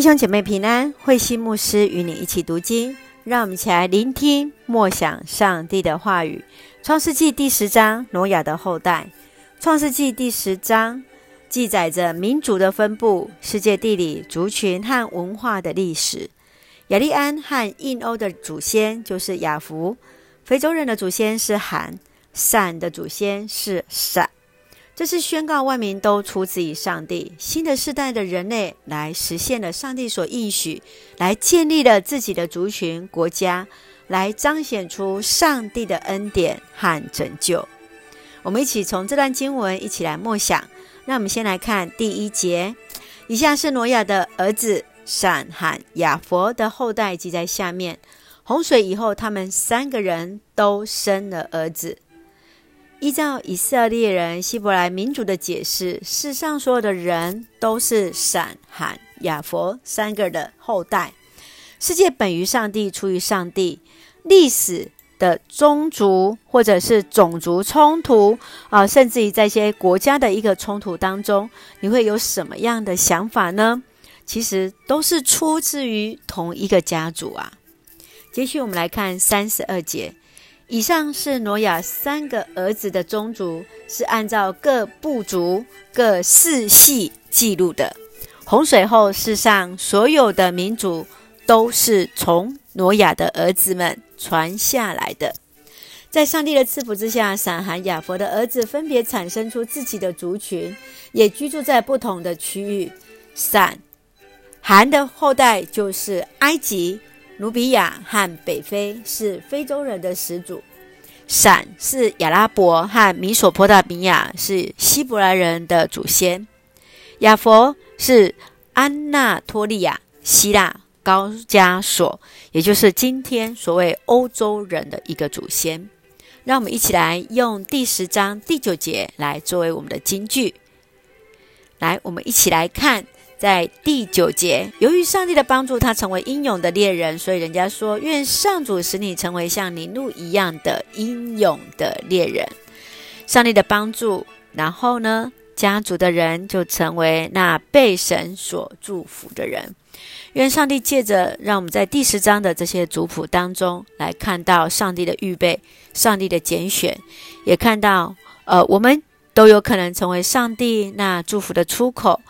弟兄姐妹平安，慧馨牧师与你一起读经，让我们一起来聆听默想上帝的话语。创世纪第十章，挪亚的后代。创世纪第十章记载着民族的分布、世界地理、族群和文化的历史。亚利安和印欧的祖先就是雅弗，非洲人的祖先是含，闪的祖先是闪。这是宣告万民都出自于上帝，新的世代的人类来实现了上帝所应许，来建立了自己的族群国家，来彰显出上帝的恩典和拯救。我们一起从这段经文一起来默想。那我们先来看第一节，以下是挪亚的儿子闪、含、雅弗的后代记在下面。洪水以后，他们三个人都生了儿子。依照以色列人希伯来民族的解释，世上所有的人都是闪、含、雅弗三个的后代。世界本于上帝，出于上帝。历史的宗族或者是种族冲突啊，甚至于在一些国家的一个冲突当中，你会有什么样的想法呢？其实都是出自于同一个家族啊。接续我们来看三十二节。以上是挪亚三个儿子的宗族，是按照各部族、各世系记录的。洪水后，世上所有的民族都是从挪亚的儿子们传下来的。在上帝的赐福之下，闪、含、雅弗的儿子分别产生出自己的族群，也居住在不同的区域。闪、含的后代就是埃及。努比亚和北非是非洲人的始祖，闪是亚拉伯和米索波大米亚是希伯来人的祖先，雅弗是安纳托利亚、希腊、高加索，也就是今天所谓欧洲人的一个祖先。让我们一起来用第十章第九节来作为我们的金句，来，我们一起来看。在第九节，由于上帝的帮助，他成为英勇的猎人，所以人家说：“愿上主使你成为像尼路一样的英勇的猎人。”上帝的帮助，然后呢，家族的人就成为那被神所祝福的人。愿上帝借着让我们在第十章的这些族谱当中来看到上帝的预备、上帝的拣选，也看到呃，我们都有可能成为上帝那祝福的出口。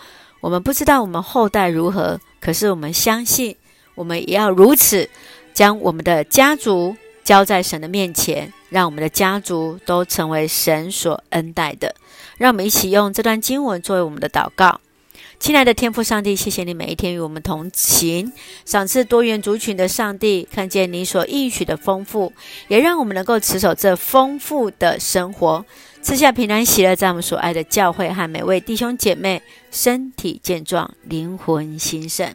我们不知道我们后代如何，可是我们相信，我们也要如此，将我们的家族交在神的面前，让我们的家族都成为神所恩待的。让我们一起用这段经文作为我们的祷告。亲爱的天父上帝，谢谢你每一天与我们同行，赏赐多元族群的上帝，看见你所应许的丰富，也让我们能够持守这丰富的生活。赐下平安喜乐，在我们所爱的教会和每位弟兄姐妹身体健壮、灵魂兴盛，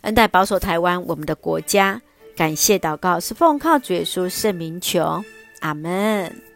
恩待保守台湾我们的国家。感谢祷告是奉靠主耶稣圣名求，阿门。